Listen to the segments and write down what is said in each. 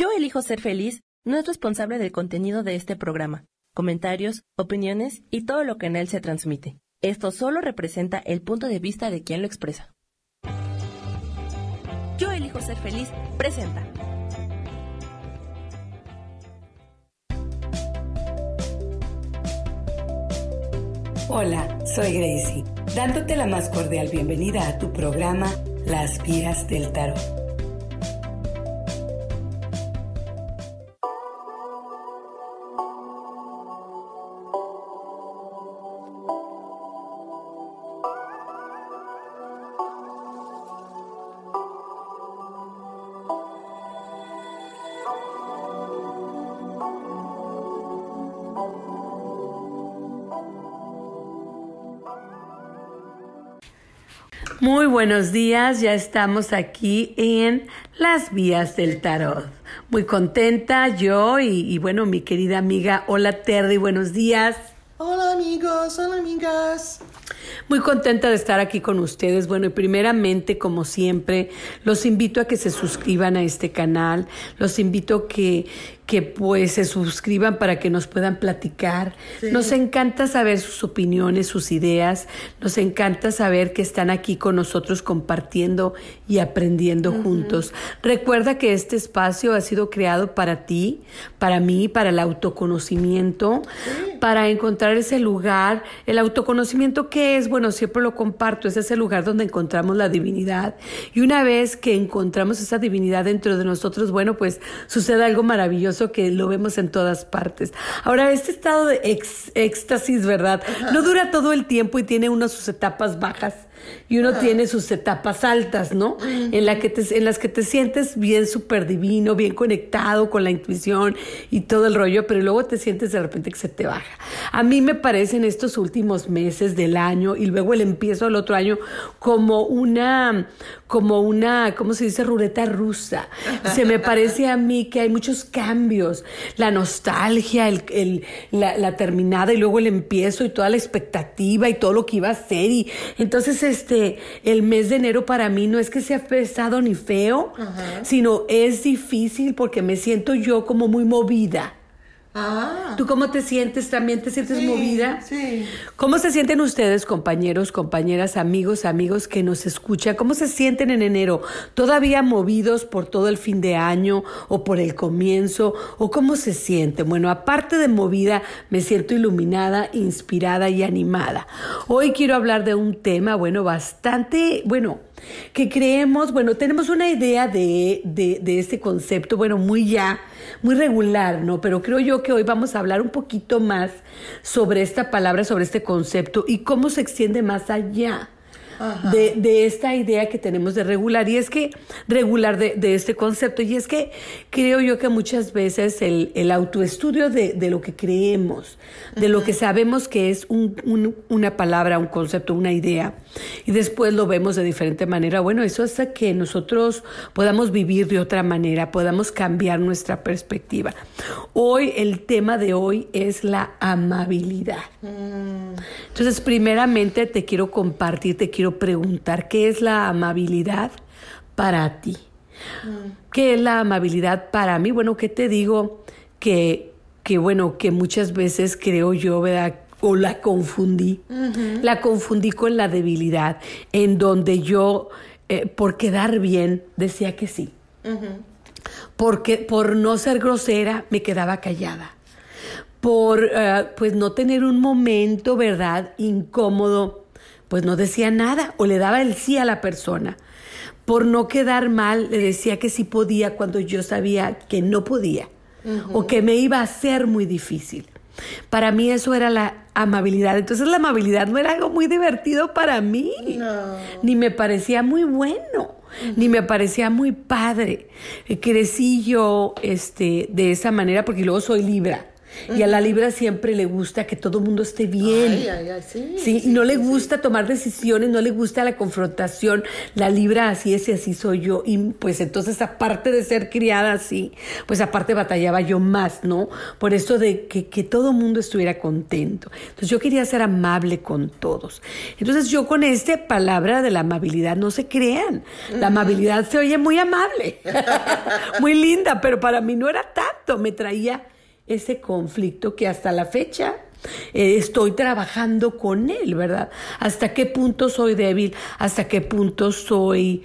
Yo elijo ser feliz no es responsable del contenido de este programa, comentarios, opiniones y todo lo que en él se transmite. Esto solo representa el punto de vista de quien lo expresa. Yo elijo ser feliz presenta. Hola, soy Gracie, dándote la más cordial bienvenida a tu programa Las Vías del Tarot. Buenos días, ya estamos aquí en las vías del tarot. Muy contenta yo y, bueno, mi querida amiga, hola Terry, buenos días. Hola amigos, hola amigas. Muy contenta de estar aquí con ustedes. Bueno, y primeramente, como siempre, los invito a que se suscriban a este canal, los invito a que, que pues se suscriban para que nos puedan platicar. Nos encanta saber sus opiniones, sus ideas, nos encanta saber que están aquí con nosotros compartiendo y aprendiendo juntos. Recuerda que este espacio ha sido creado para ti, para mí, para el autoconocimiento, para encontrar ese lugar. El autoconocimiento, ¿qué es? Bueno, siempre lo comparto, es ese lugar donde encontramos la divinidad. Y una vez que encontramos esa divinidad dentro de nosotros, bueno, pues sucede algo maravilloso que lo vemos en todas partes. Ahora, este estado de éxtasis, ¿verdad? No dura todo el tiempo y tiene unas sus etapas bajas y uno tiene sus etapas altas, ¿no? en, la que te, en las que te sientes bien súper divino, bien conectado con la intuición y todo el rollo, pero luego te sientes de repente que se te baja. A mí me parecen estos últimos meses del año y luego el empiezo del otro año como una, como una, ¿cómo se dice? Ruleta rusa. Se me parece a mí que hay muchos cambios, la nostalgia, el, la, la terminada y luego el empiezo y toda la expectativa y todo lo que iba a ser y entonces este, el mes de enero para mí no es que sea pesado ni feo, sino es difícil porque me siento yo como muy movida. Ah. ¿Tú cómo te sientes? ¿También te sientes movida? Sí. ¿Cómo se sienten ustedes, compañeros, compañeras, amigos, amigos que nos escuchan? ¿Cómo se sienten en enero? ¿Todavía movidos por todo el fin de año o por el comienzo? ¿O cómo se sienten? Bueno, aparte de movida, me siento iluminada, inspirada y animada. Hoy quiero hablar de un tema, bueno, bastante, bueno, que creemos, bueno, tenemos una idea de, de, este concepto, bueno, muy ya, muy regular, ¿no? Pero creo yo que hoy vamos a hablar un poquito más sobre esta palabra, sobre este concepto y cómo se extiende más allá de, de, esta idea que tenemos de regular. Y es que, regular de, de, este concepto, y es que creo yo que muchas veces el, el autoestudio de, de, lo que creemos, de lo que sabemos que es un, una palabra, un concepto, una idea, y después lo vemos de diferente manera, bueno, eso hace que nosotros podamos vivir de otra manera, podamos cambiar nuestra perspectiva. Hoy, el tema de hoy es la amabilidad. Mm. Entonces, primeramente te quiero compartir, te quiero preguntar, ¿qué es la amabilidad para ti? Mm. ¿Qué es la amabilidad para mí? Bueno, ¿qué te digo? Que, que bueno, que muchas veces creo yo, ¿verdad? O la confundí. La confundí con la debilidad, en donde yo, eh, por quedar bien, decía que sí. Porque por no ser grosera, me quedaba callada. Por eh, pues no tener un momento, ¿verdad? Incómodo pues no decía nada o le daba el sí a la persona. Por no quedar mal, le decía que sí podía cuando yo sabía que no podía o que me iba a ser muy difícil. Para mí eso era la amabilidad. Entonces la amabilidad no era algo muy divertido para mí, ni me parecía muy bueno, ni me parecía muy padre. Crecí yo este, de esa manera porque luego soy libra. Y a la Libra siempre le gusta que todo el mundo esté bien. Ay, ay, ay, sí, Sí, sí, y no le sí, gusta tomar decisiones, no le gusta la confrontación. La Libra así es y así soy yo. Y pues entonces, aparte de ser criada así, pues aparte batallaba yo más, ¿no? Por eso de que, que todo el mundo estuviera contento. Entonces yo quería ser amable con todos. Entonces yo con esta palabra de la amabilidad, no se crean. La amabilidad se oye muy amable, muy linda, pero para mí no era tanto. Me traía ese conflicto que hasta la fecha eh, estoy trabajando con él, ¿verdad? Hasta qué punto soy débil, hasta qué punto soy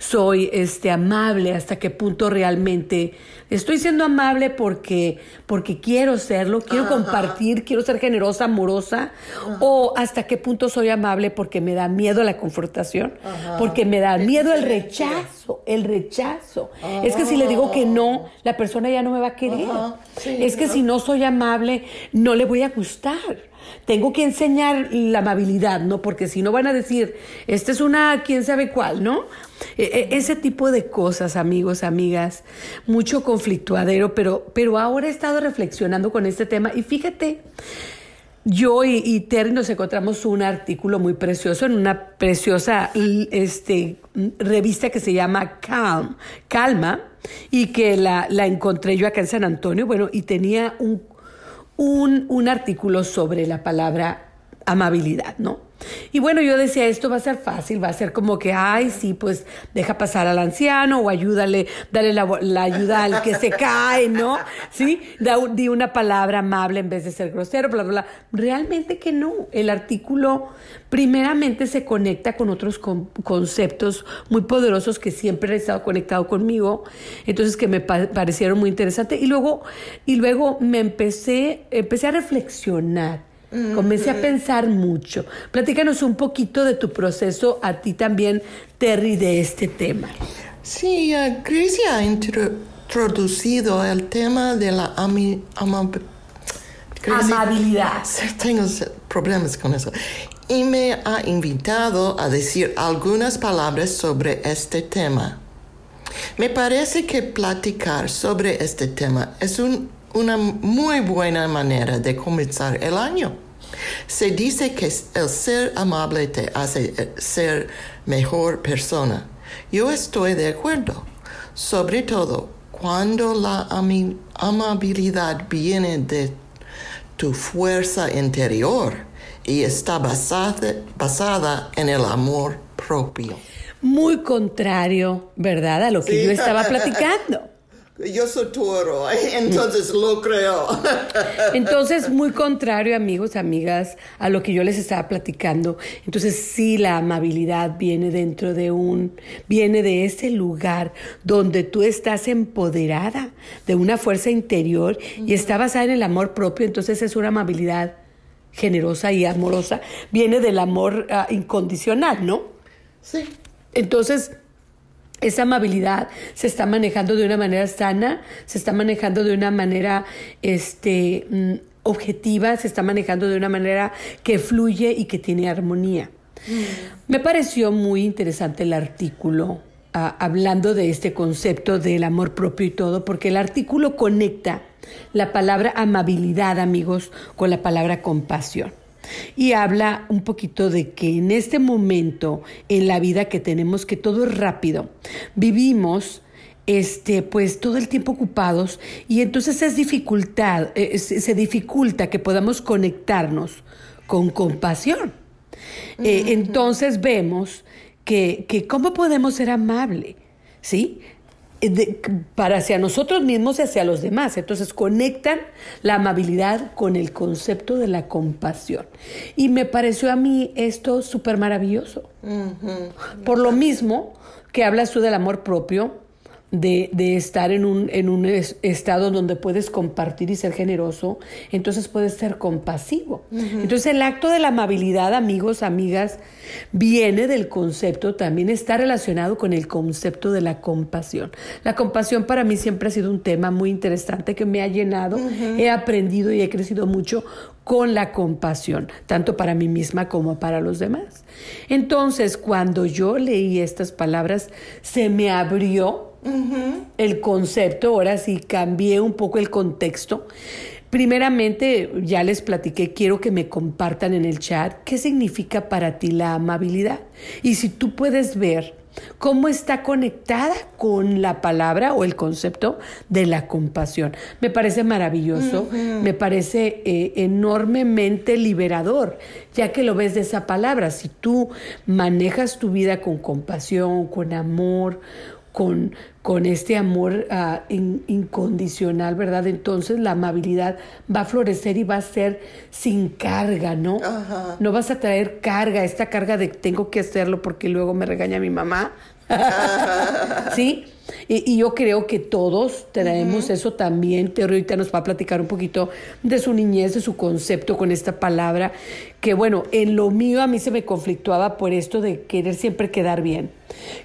soy este amable, hasta qué punto realmente estoy siendo amable porque porque quiero serlo, quiero compartir, quiero ser generosa, amorosa, o hasta qué punto soy amable porque me da miedo la confrontación, porque me da miedo el rechazo, el rechazo. Es que si le digo que no, la persona ya no me va a querer. Sí, es que si no soy amable, no le voy a gustar. Tengo que enseñar la amabilidad, ¿no? Porque si no van a decir, esta es una quién sabe cuál, ¿no? E- e- ese tipo de cosas, amigos, amigas, mucho conflictuadero, pero, pero ahora he estado reflexionando con este tema y fíjate, yo y, Terry nos encontramos un artículo muy precioso en una preciosa este, revista que se llama Calm, Calma, y que la, la encontré yo acá en San Antonio, bueno, y tenía un, un, un artículo sobre la palabra amabilidad, ¿no? Y bueno, yo decía, esto va a ser fácil, va a ser como que, ay, sí, pues deja pasar al anciano o ayúdale, dale la, la ayuda al que se cae, ¿no? ¿Sí? Di una palabra amable en vez de ser grosero, bla, bla, bla. Realmente que no. El artículo primeramente se conecta con otros con- conceptos muy poderosos que siempre han estado conectado conmigo, entonces que me pa- parecieron muy interesantes. Y luego, y luego me empecé, empecé a reflexionar. Comencé a pensar mucho. Platícanos un poquito de tu proceso a ti también, Terry, de este tema. Sí, eh, Grecia ha intro- introducido el tema de la ami- amab- Grecia- Amabilidad. Tengo problemas con eso. Y me ha invitado a decir algunas palabras sobre este tema. Me parece que platicar sobre este tema es un- una muy buena manera de comenzar el año. Se dice que el ser amable te hace eh, ser mejor persona. Yo estoy de acuerdo, sobre todo cuando la amabilidad viene de tu fuerza interior y está basada, basada en el amor propio. Muy contrario, ¿verdad? A lo que Sí. yo estaba platicando. Yo soy toro, entonces lo creo. Entonces, muy contrario, amigos, amigas, a lo que yo les estaba platicando. Entonces, sí, la amabilidad viene dentro de un, viene de ese lugar donde tú estás empoderada de una fuerza interior y está basada en el amor propio. Entonces, es una amabilidad generosa y amorosa. Viene del amor ah, incondicional, ¿no? Sí. Entonces, esa amabilidad se está manejando de una manera sana, se está manejando de una manera este, mm, objetiva, se está manejando de una manera que fluye y que tiene armonía. Me pareció muy interesante el artículo ah, hablando de este concepto del amor propio y todo, porque el artículo conecta la palabra amabilidad, amigos, con la palabra compasión. Y habla un poquito de que en este momento en la vida que tenemos, que todo es rápido, vivimos este, pues todo el tiempo ocupados y entonces es dificultad, eh, se, dificulta que podamos conectarnos con compasión. Eh, entonces vemos que, que cómo podemos ser amables, ¿sí? Eh, de- para hacia nosotros mismos y hacia los demás. Entonces conectan la amabilidad con el concepto de la compasión. Y me pareció a mí esto súper maravilloso. Por lo mismo que hablas tú del amor propio, de, de estar en un, en un es- estado donde puedes compartir y ser generoso, entonces puedes ser compasivo. Entonces el acto de la amabilidad, amigos, amigas, viene del concepto, también está relacionado con el concepto de la compasión. La compasión para mí siempre ha sido un tema muy interesante que me ha llenado, he aprendido y he crecido mucho con la compasión, tanto para mí misma como para los demás. Entonces, cuando yo leí estas palabras, se me abrió el concepto, ahora sí cambié un poco el contexto, Primeramente, ya les platiqué, quiero que me compartan en el chat qué significa para ti la amabilidad. Y si tú puedes ver cómo está conectada con la palabra o el concepto de la compasión. Me parece maravilloso, me parece eh, enormemente liberador, ya que lo ves de esa palabra. Si tú manejas tu vida con compasión, con amor, con, con este amor ah, incondicional, ¿verdad? Entonces la amabilidad va a florecer y va a ser sin carga, ¿no? No vas a traer carga, esta carga de tengo que hacerlo porque luego me regaña mi mamá. ¿Sí? Y, yo creo que todos traemos eso también. Pero ahorita nos va a platicar un poquito de su niñez, de su concepto con esta palabra, que bueno, en lo mío a mí se me conflictuaba por esto de querer siempre quedar bien,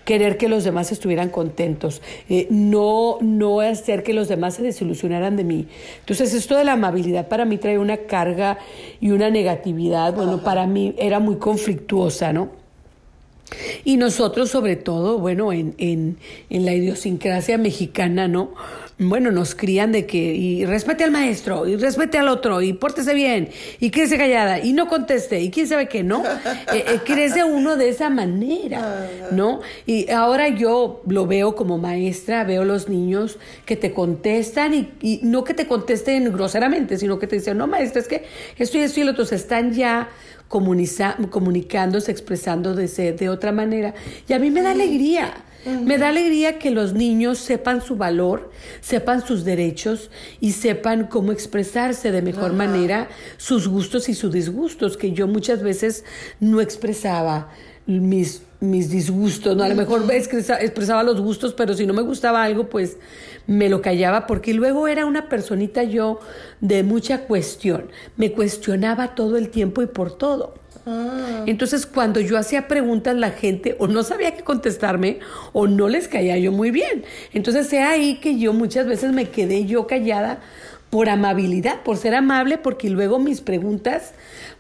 querer que los demás estuvieran contentos, eh, no, no hacer que los demás se desilusionaran de mí. Entonces esto de la amabilidad para mí trae una carga y una negatividad, bueno, para mí era muy conflictuosa, ¿no? Y nosotros, sobre todo, bueno, en, en, en, la idiosincrasia mexicana, ¿no? Bueno, nos crían de que, y respete al maestro, y respete al otro, y pórtese bien, y quédese callada, y no conteste, y quién sabe qué, ¿no? Eh, eh, crece uno de esa manera, ¿no? Y ahora yo lo veo como maestra, veo los niños que te contestan, y, y no que te contesten groseramente, sino que te dicen, no, maestra, es que esto y esto y lo otro, están ya comunicándose, expresando de, de otra manera. Y a mí me da alegría. Me da alegría que los niños sepan su valor, sepan sus derechos y sepan cómo expresarse de mejor manera sus gustos y sus disgustos, que yo muchas veces no expresaba mis, mis disgustos, ¿no? A lo mejor expresaba los gustos, pero si no me gustaba algo, pues me lo callaba porque luego era una personita yo de mucha cuestión. Me cuestionaba todo el tiempo y por todo. Ah. Entonces, cuando yo hacía preguntas, la gente o no sabía qué contestarme o no les caía yo muy bien. Entonces, sea ahí que yo muchas veces me quedé yo callada por amabilidad, por ser amable, porque luego mis preguntas,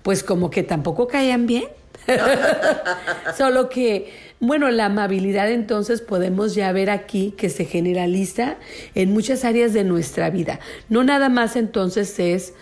pues como que tampoco caían bien. Solo que, bueno, la amabilidad entonces podemos ya ver aquí que se generaliza en muchas áreas de nuestra vida. No nada más entonces es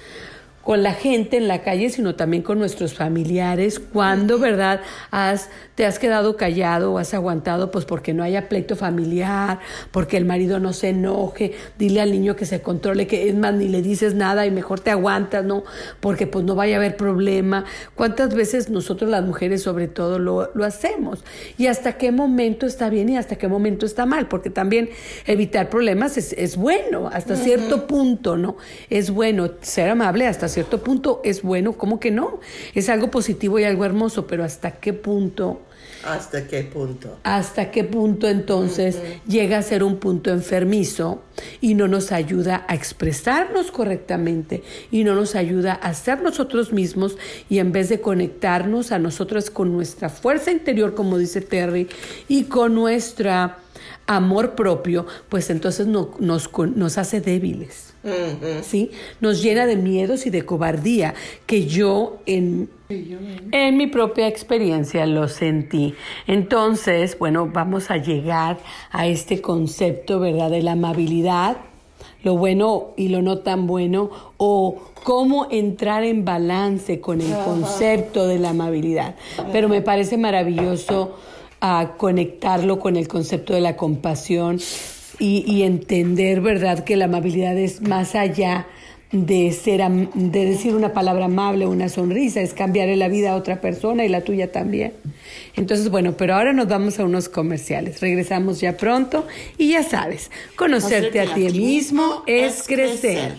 con la gente en la calle, sino también con nuestros familiares, cuando, ¿verdad?, has, te has quedado callado o has aguantado, pues porque no haya pleito familiar, porque el marido no se enoje, dile al niño que se controle, que es más, ni le dices nada y mejor te aguantas, ¿no? Porque pues no vaya a haber problema. ¿Cuántas veces nosotros las mujeres sobre todo lo, lo hacemos? Y hasta qué momento está bien y hasta qué momento está mal, porque también evitar problemas es, es bueno, hasta cierto punto, ¿no? Es bueno ser amable hasta cierto punto es bueno, ¿cómo que no? Es algo positivo y algo hermoso, pero ¿hasta qué punto? ¿Hasta qué punto? ¿Hasta qué punto entonces llega a ser un punto enfermizo y no nos ayuda a expresarnos correctamente y no nos ayuda a ser nosotros mismos y en vez de conectarnos a nosotros con nuestra fuerza interior, como dice Terry, y con nuestra amor propio, pues entonces no, nos, nos hace débiles. ¿sí? Nos llena de miedos y de cobardía que yo en, en mi propia experiencia lo sentí. Entonces, bueno, vamos a llegar a este concepto, ¿verdad?, de la amabilidad, lo bueno y lo no tan bueno, o cómo entrar en balance con el concepto de la amabilidad. Pero me parece maravilloso a conectarlo con el concepto de la compasión y, entender, ¿verdad?, que la amabilidad es más allá de, ser, de decir una palabra amable, una sonrisa, es cambiarle la vida a otra persona y la tuya también. Entonces, bueno, pero ahora nos vamos a unos comerciales. Regresamos ya pronto y ya sabes, conocerte a ti mismo es crecer.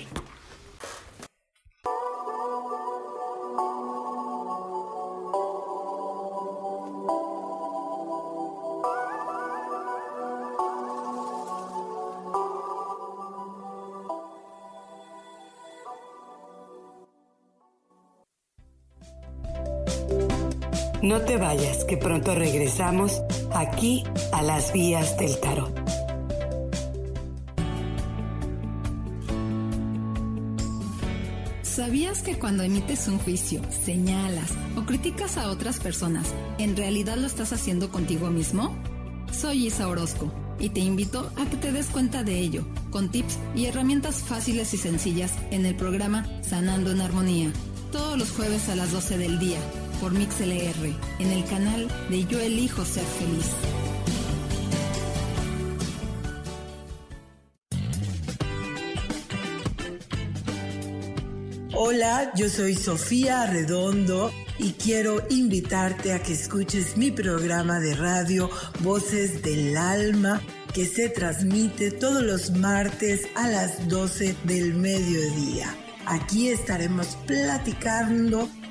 No te vayas, que pronto regresamos aquí a las vías del tarot. ¿Sabías que cuando emites un juicio, señalas o criticas a otras personas, en realidad lo estás haciendo contigo mismo? Soy Isa Orozco y te invito a que te des cuenta de ello, con tips y herramientas fáciles y sencillas en el programa Sanando en Armonía, todos los jueves a las 12 del día, por MixLR, en el canal de Yo Elijo Ser Feliz. Hola, yo soy Sofía Redondo y quiero invitarte a que escuches mi programa de radio Voces del Alma que se transmite todos los martes a las 12 del mediodía. Aquí estaremos platicando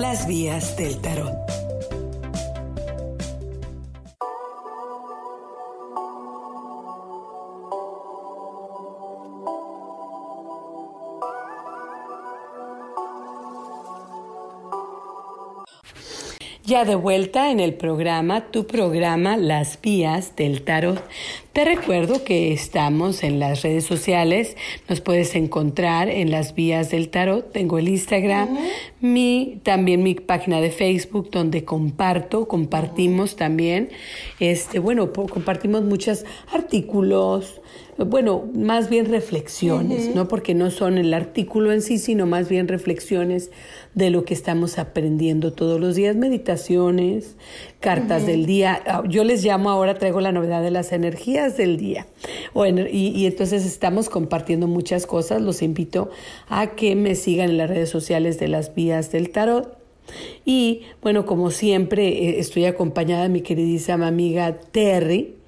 Las Vías del Tarot. Ya de vuelta en el programa, tu programa Las Vías del Tarot. Te recuerdo que estamos en las redes sociales, nos puedes encontrar en las Vías del Tarot. Tengo el Instagram, mi, también mi página de Facebook donde comparto, compartimos también, este, bueno, compartimos muchos artículos, bueno, más bien reflexiones, ¿no? Porque no son el artículo en sí, sino más bien reflexiones de lo que estamos aprendiendo todos los días, meditaciones, cartas del día. Ah, yo les llamo ahora, traigo la novedad de las energías del día. y, y entonces estamos compartiendo muchas cosas. Los invito a que me sigan en las redes sociales de las vías del tarot. Y bueno, como siempre, eh, estoy acompañada de mi queridísima amiga Terry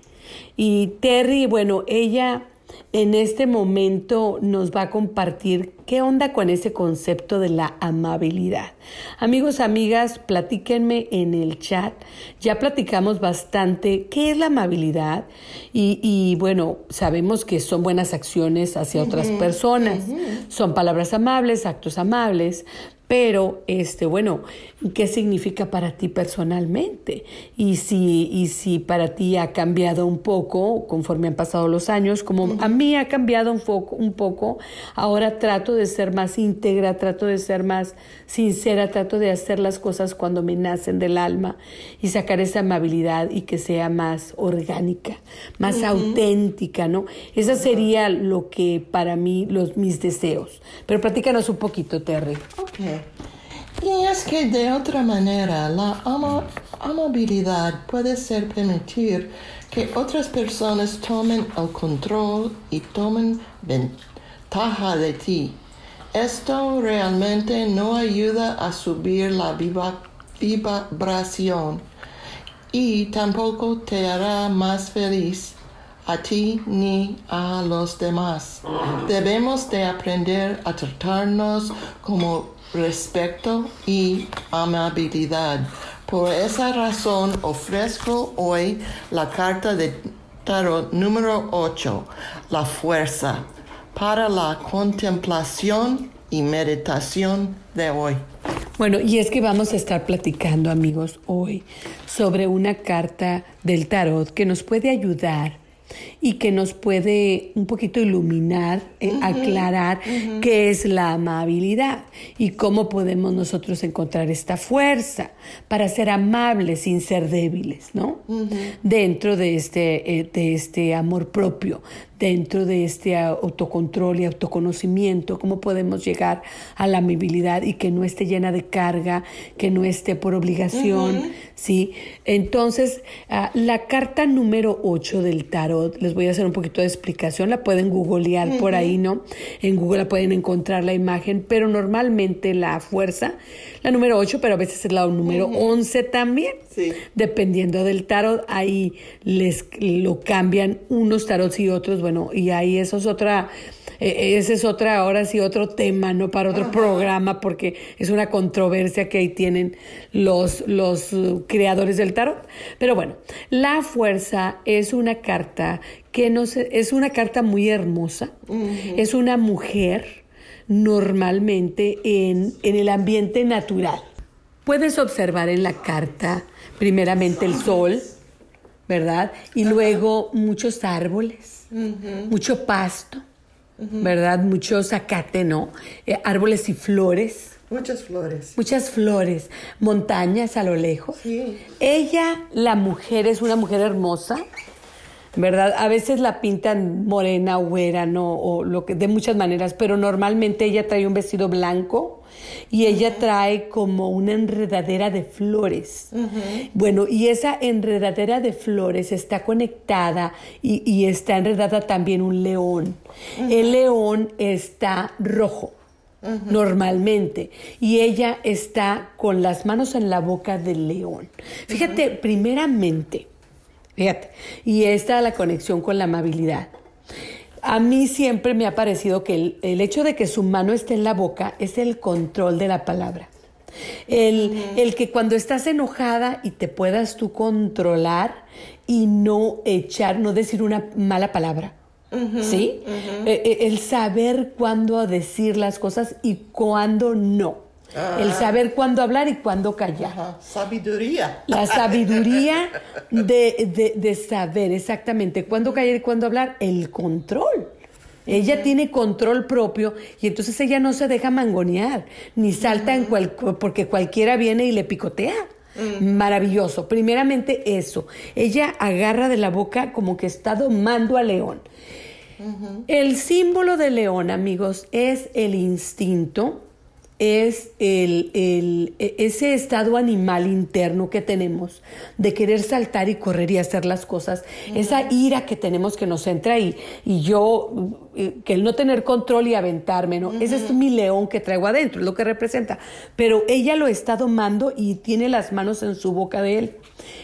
y Terry, bueno, ella en este momento nos va a compartir qué onda con ese concepto de la amabilidad. Amigos, amigas, platíquenme en el chat. Ya platicamos bastante qué es la amabilidad y, bueno, sabemos que son buenas acciones hacia otras personas. Son palabras amables, actos amables, pero este bueno qué significa para ti personalmente y si y si para ti ha cambiado un poco conforme han pasado los años como a mí ha cambiado un poco un poco ahora trato de ser más íntegra trato de ser más sincera trato de hacer las cosas cuando me nacen del alma y sacar esa amabilidad y que sea más orgánica más auténtica no esa sería lo que para mí los mis deseos. Pero platícanos un poquito Terry. Okay. Y es que de otra manera la amabilidad puede ser permitir que otras personas tomen el control y tomen ventaja de ti. Esto realmente no ayuda a subir la vibración y tampoco te hará más feliz. a ti ni a los demás. Debemos de aprender a tratarnos como respeto y amabilidad. Por esa razón ofrezco hoy la carta de tarot número 8, la fuerza, para la contemplación y meditación de hoy. Bueno, y es que vamos a estar platicando, amigos, hoy sobre una carta del tarot que nos puede ayudar y que nos puede un poquito iluminar, eh, aclarar qué es la amabilidad y cómo podemos nosotros encontrar esta fuerza para ser amables sin ser débiles, ¿no? Dentro de este, eh, de este amor propio, dentro de este autocontrol y autoconocimiento, cómo podemos llegar a la amabilidad y que no esté llena de carga, que no esté por obligación, ¿sí? Entonces, ah, la carta número 8 del tarot, les voy a hacer un poquito de explicación, la pueden googlear por ahí, ¿no? En Google la pueden encontrar la imagen, pero normalmente la fuerza, la número 8, pero a veces es la número 11 también. Sí. Dependiendo del tarot, ahí les lo cambian unos tarots y otros, bueno, y ahí eso es otra, eh, ese es otra, ahora sí, otro tema, ¿no? Para otro programa, porque es una controversia que ahí tienen los, los uh, creadores del tarot. Pero bueno, la fuerza es una carta que nos, es una carta muy hermosa, es una mujer normalmente en, en el ambiente natural. Puedes observar en la carta primeramente el sol, ¿verdad? Y luego muchos árboles, mucho pasto, ¿verdad? Mucho zacate, ¿no? Eh, árboles y flores. Muchas flores. Muchas flores, montañas a lo lejos. Sí. Ella, la mujer, es una mujer hermosa, ¿verdad? A veces la pintan morena, güera, ¿no? O lo que, de muchas maneras, pero normalmente ella trae un vestido blanco y ella trae como una enredadera de flores. Bueno, y esa enredadera de flores está conectada y, y está enredada también un león. El león está rojo normalmente. Y ella está con las manos en la boca del león. Fíjate, primeramente, fíjate, y esta la conexión con la amabilidad. A mí siempre me ha parecido que el, el hecho de que su mano esté en la boca es el control de la palabra. El, el que cuando estás enojada y te puedas tú controlar y no echar, no decir una mala palabra. ¿Sí? Eh, eh, el saber cuándo decir las cosas y cuándo no. El saber cuándo hablar y cuándo callar. Ajá, Sabiduría. La sabiduría de, de- de saber exactamente cuándo callar y cuándo hablar, el control. Ella tiene control propio y entonces ella no se deja mangonear, ni salta en cual, porque cualquiera viene y le picotea. Maravilloso. Primeramente eso. Ella agarra de la boca como que está domando al león. El símbolo del león, amigos, es el instinto, es el, el- e- ese estado animal interno que tenemos de querer saltar y correr y hacer las cosas, esa ira que tenemos que nos entra y, y yo, eh, que el no tener control y aventarme, ¿no? Ese es mi león que traigo adentro, es lo que representa. Pero ella lo está domando y tiene las manos en su boca de él.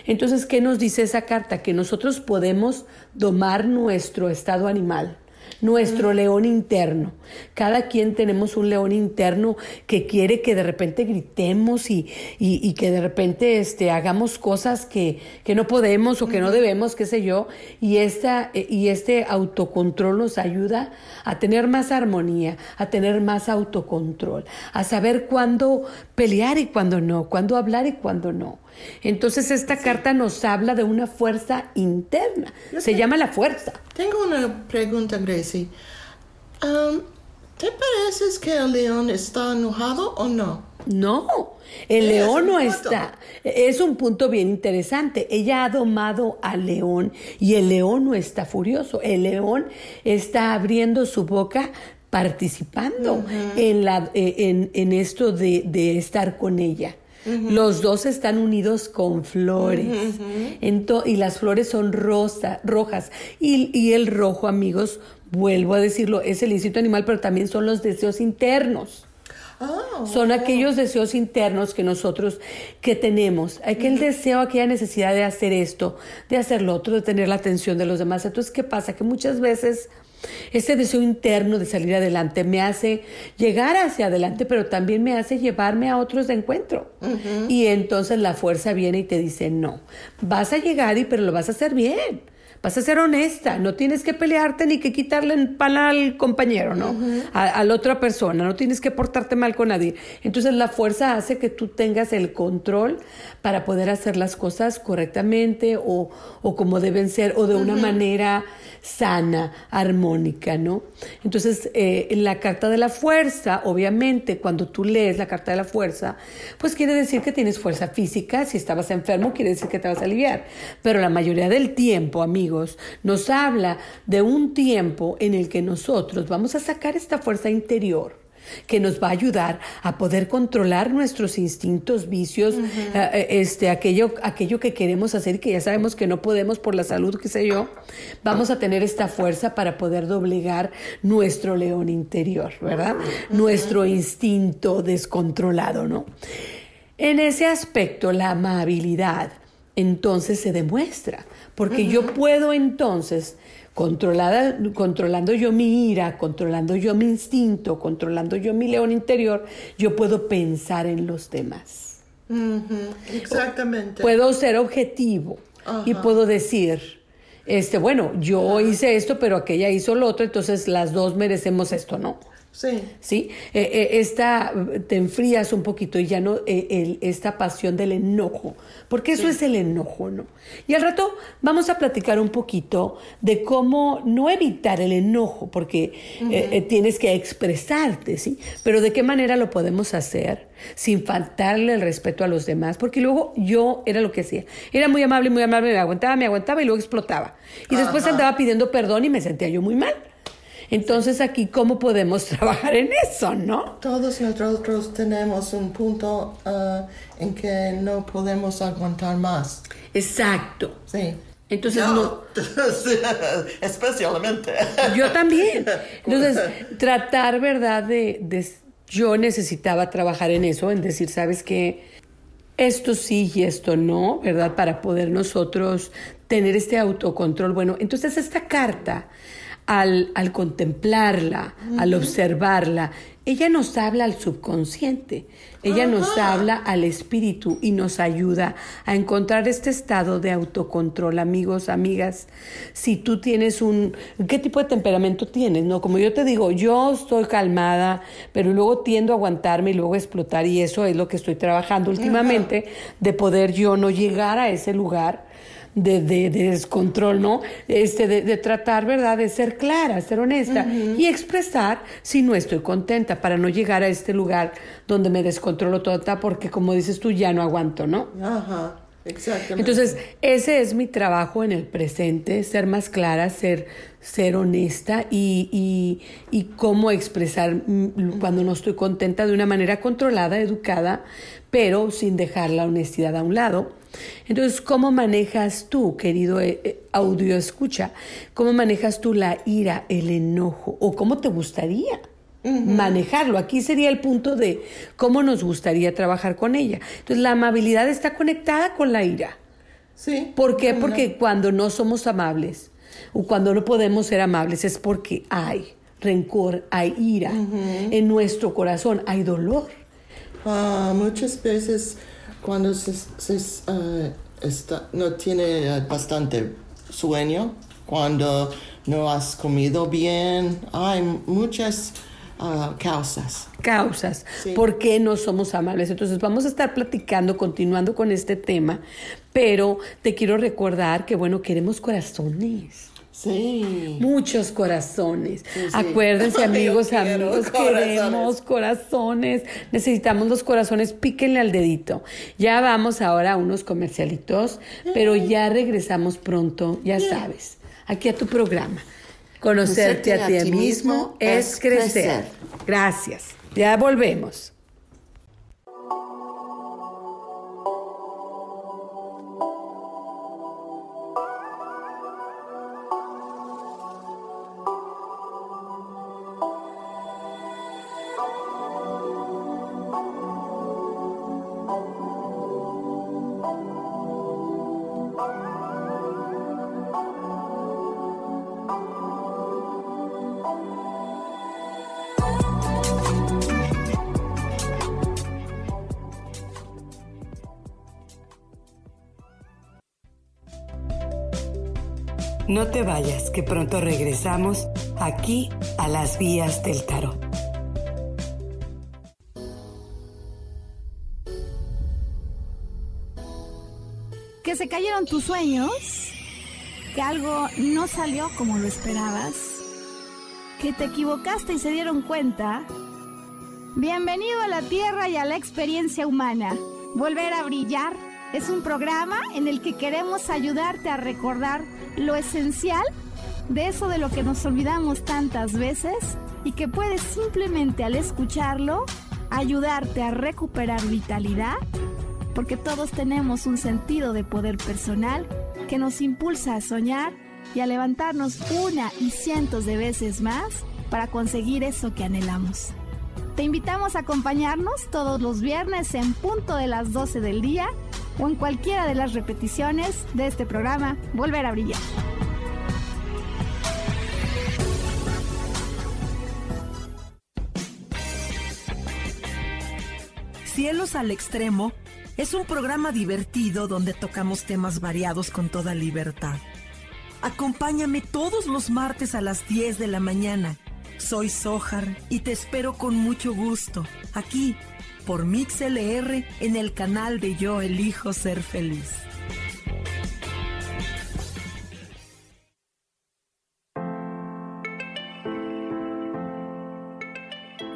Entonces, ¿qué nos dice esa carta? Que nosotros podemos domar nuestro estado animal nuestro león interno. Cada quien tenemos un león interno que quiere que de repente gritemos y, y- y que de repente este, hagamos cosas que, que no podemos o que no debemos, qué sé yo. Y, esta, eh, y este autocontrol nos ayuda a tener más armonía, a tener más autocontrol, a saber cuándo pelear y cuándo no, cuándo hablar y cuándo no. Entonces esta carta nos habla de una fuerza interna. Se llama la fuerza. Tengo una pregunta, Gracie. Um, ¿Te parece que el león está enojado o no? No, el león no está. Es un punto bien interesante. Ella ha domado al león y el león no está furioso. El león está abriendo su boca participando en, la, eh, en, en esto de, de estar con ella. Los dos están unidos con flores. Y las flores son rosa, rojas. Y, y el rojo, amigos, vuelvo a decirlo, es el instinto animal, pero también son los deseos internos. Oh, Son aquellos deseos internos que nosotros que tenemos, aquel deseo, aquella necesidad de hacer esto, de hacer lo otro, de tener la atención de los demás. Entonces, ¿qué pasa? Que muchas veces ese deseo interno de salir adelante me hace llegar hacia adelante, pero también me hace llevarme a otros de encuentro. Y entonces la fuerza viene y te dice, no, vas a llegar y pero lo vas a hacer bien. Vas a ser honesta, no tienes que pelearte ni que quitarle el pan al compañero, ¿no? a, a la otra persona, no tienes que portarte mal con nadie. Entonces la fuerza hace que tú tengas el control para poder hacer las cosas correctamente o, o como deben ser o de una manera sana, armónica, ¿no? Entonces, eh, en la carta de la fuerza, obviamente, cuando tú lees la carta de la fuerza, pues quiere decir que tienes fuerza física, si estabas enfermo, quiere decir que te vas a aliviar. Pero la mayoría del tiempo, amigos, nos habla de un tiempo en el que nosotros vamos a sacar esta fuerza interior que nos va a ayudar a poder controlar nuestros instintos, vicios, eh, este, aquello, aquello que queremos hacer y que ya sabemos que no podemos por la salud, qué sé yo, vamos a tener esta fuerza para poder doblegar nuestro león interior, ¿verdad? Nuestro instinto descontrolado, ¿no? En ese aspecto, la amabilidad entonces se demuestra, porque yo puedo entonces controlada, controlando yo mi ira, controlando yo mi instinto, controlando yo mi león interior, yo puedo pensar en los demás. Exactamente. Puedo ser objetivo y puedo decir, este, bueno, yo hice esto, pero aquella hizo lo otro, entonces las dos merecemos esto, ¿no? Sí. ¿sí? Eh, eh, esta, te enfrías un poquito y ya no, eh, el- esta pasión del enojo, porque eso es el enojo, ¿no? Y al rato vamos a platicar un poquito de cómo no evitar el enojo, porque eh, eh, tienes que expresarte, ¿sí? Pero de qué manera lo podemos hacer sin faltarle el respeto a los demás, porque luego yo era lo que hacía, era muy amable, muy amable, me aguantaba, me aguantaba y luego explotaba. Y después andaba pidiendo perdón y me sentía yo muy mal. Entonces aquí, ¿cómo podemos trabajar en eso, no? Todos nosotros tenemos un punto ah, en que no podemos aguantar más. Exacto. Sí. Entonces, no, Sí, especialmente. yo también. Entonces, tratar, ¿verdad? De, de- yo necesitaba trabajar en eso, en decir, ¿sabes qué? Esto sí y esto no, ¿verdad? Para poder nosotros tener este autocontrol. Bueno, entonces esta carta, al, al contemplarla, al observarla, ella nos habla al subconsciente, ella nos habla al espíritu y nos ayuda a encontrar este estado de autocontrol, amigos, amigas. Si tú tienes un, ¿qué tipo de temperamento tienes? No, como yo te digo, yo estoy calmada, pero luego tiendo a aguantarme y luego explotar y eso es lo que estoy trabajando últimamente, de poder yo no llegar a ese lugar de, de- de descontrol, ¿no? Este, de, de tratar, ¿verdad? De ser clara, ser honesta y expresar si no estoy contenta para no llegar a este lugar donde me descontrolo toda porque como dices tú ya no aguanto, ¿no? Ajá, exactamente. Entonces, ese es mi trabajo en el presente, ser más clara, ser, ser honesta y, y, y cómo expresar cuando no estoy contenta de una manera controlada, educada, pero sin dejar la honestidad a un lado. Entonces, ¿cómo manejas tú, querido eh, eh, audio escucha? ¿Cómo manejas tú la ira, el enojo? ¿O cómo te gustaría? manejarlo. Aquí sería el punto de cómo nos gustaría trabajar con ella. Entonces, la amabilidad está conectada con la ira. sí. ¿Por qué? Porque cuando no somos amables o cuando no podemos ser amables es porque hay rencor, hay ira. En nuestro corazón hay dolor. Ah, muchas veces cuando se, se, ah, está, no tiene bastante sueño, cuando no has comido bien, hay muchas ah, causas. causas, Sí. por qué no somos amables. Entonces vamos a estar platicando, continuando con este tema, pero te quiero recordar que, bueno, queremos corazones. Sí. Muchos corazones. Sí, sí. Acuérdense, amigos, amigos, corazones. queremos corazones. Necesitamos los corazones, píquenle al dedito. Ya vamos ahora a unos comercialitos, pero ya regresamos pronto, ya sabes, aquí a tu programa. Conocerte a ti mismo es crecer. Gracias. Ya volvemos. No te vayas, que pronto regresamos aquí a las vías del tarot. Que se cayeron tus sueños, que algo no salió como lo esperabas, que te equivocaste y se dieron cuenta. Bienvenido a la Tierra y a la experiencia humana. Volver a brillar es un programa en el que queremos ayudarte a recordar lo esencial de eso de lo que nos olvidamos tantas veces y que puedes simplemente al escucharlo ayudarte a recuperar vitalidad, porque todos tenemos un sentido de poder personal que nos impulsa a soñar y a levantarnos una y cientos de veces más para conseguir eso que anhelamos. Te invitamos a acompañarnos todos los viernes en punto de las 12 del día o en cualquiera de las repeticiones de este programa Volver a Brillar. Cielos al Extremo es un programa divertido donde tocamos temas variados con toda libertad. Acompáñame todos los martes a las 10 de la mañana. Soy Sojar y te espero con mucho gusto aquí por MixLR en el canal de Yo Elijo Ser Feliz.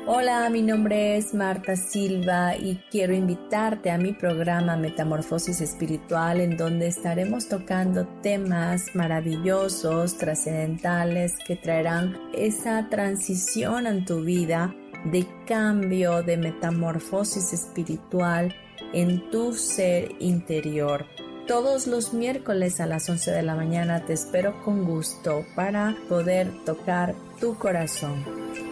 Hola, mi nombre es Marta Silva y quiero invitarte a mi programa Metamorfosis Espiritual en donde estaremos tocando temas maravillosos, trascendentales que traerán esa transición en tu vida de cambio, de metamorfosis espiritual en tu ser interior. Todos los miércoles a las 11 de la mañana te espero con gusto para poder tocar tu corazón.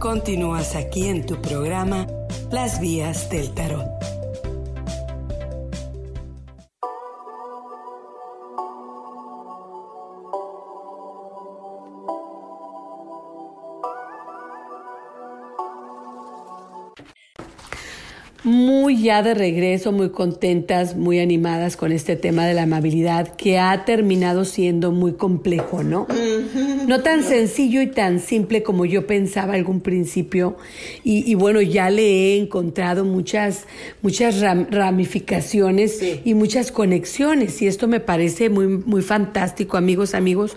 Continúas aquí en tu programa Las Vías del Tarot. Ya de regreso, muy contentas, muy animadas con este tema de la amabilidad que ha terminado siendo muy complejo, ¿no? No tan sencillo y tan simple como yo pensaba algún principio. Y, bueno, ya le he encontrado muchas, muchas ramificaciones y muchas conexiones. Y esto me parece muy, muy fantástico, amigos, amigos,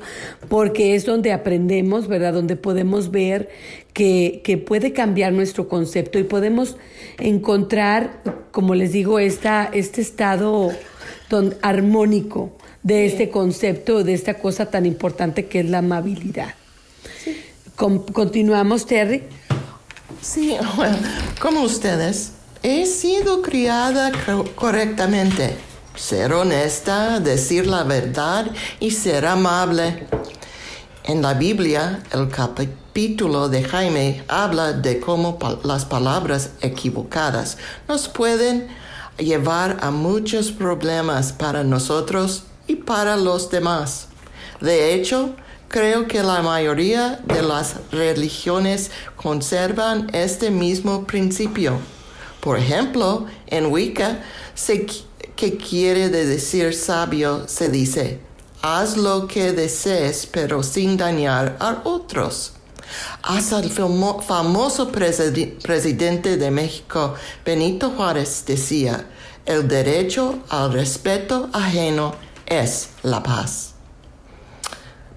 porque es donde aprendemos, ¿verdad? Donde podemos ver que, que puede cambiar nuestro concepto y podemos encontrar, como les digo, esta, este estado armónico de este concepto, de esta cosa tan importante que es la amabilidad. continuamos, Terry. Sí, bueno, como ustedes, he sido criada correctamente. Ser honesta, decir la verdad y ser amable. En la Biblia, el capítulo de Jaime habla de cómo las palabras equivocadas nos pueden llevar a muchos problemas para nosotros y para los demás. De hecho, creo que la mayoría de las religiones conservan este mismo principio. Por ejemplo, en Wicca, que quiere decir sabio, se dice, haz lo que desees, pero sin dañar a otros. Hasta el famoso presidente de México, Benito Juárez, decía, el derecho al respeto ajeno es la paz.